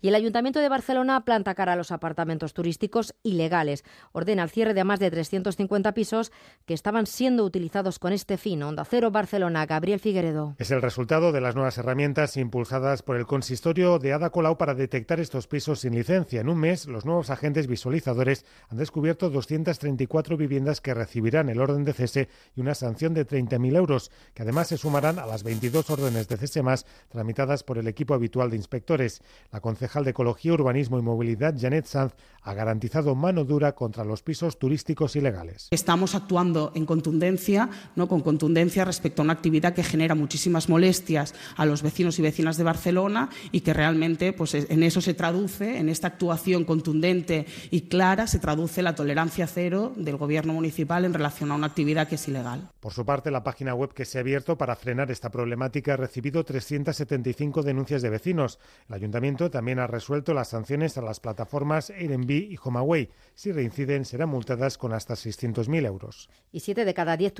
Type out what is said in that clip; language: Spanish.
Y el Ayuntamiento de Barcelona planta cara a los apartamentos turísticos ilegales. Ordena el cierre de más de 350 pisos que estaban siendo utilizados con este fin. Onda Cero Barcelona, Gabriel Figueredo. Es el resultado de las nuevas herramientas impulsadas por el consistorio de Ada Colau para detectar estos pisos sin licencia. En un mes, los nuevos agentes visualizadores han descubierto 234 viviendas que recibirán el orden de cese y una sanción de 30.000 euros, que además se sumarán a las 22 órdenes de cese más tramitadas por el equipo habitual de inspectores. La concejal de Ecología, Urbanismo y Movilidad, Janet Sanz, ha garantizado mano dura contra los pisos turísticos ilegales. Estamos actuando en contundencia, no con contundencia respecto a una actividad que genera muchísimas molestias a los vecinos y vecinas de Barcelona y que realmente pues, en eso se traduce, en esta actuación contundente y clara, se traduce la tolerancia cero del Gobierno municipal en relación a una actividad que es ilegal. Por su parte, la página web que se ha abierto para frenar esta problemática ha recibido 375 denuncias de vecinos. El Ayuntamiento también ha resuelto las sanciones a las plataformas Airbnb y HomeAway. Si reinciden, serán multadas con hasta 600.000 euros. Y siete de cada diez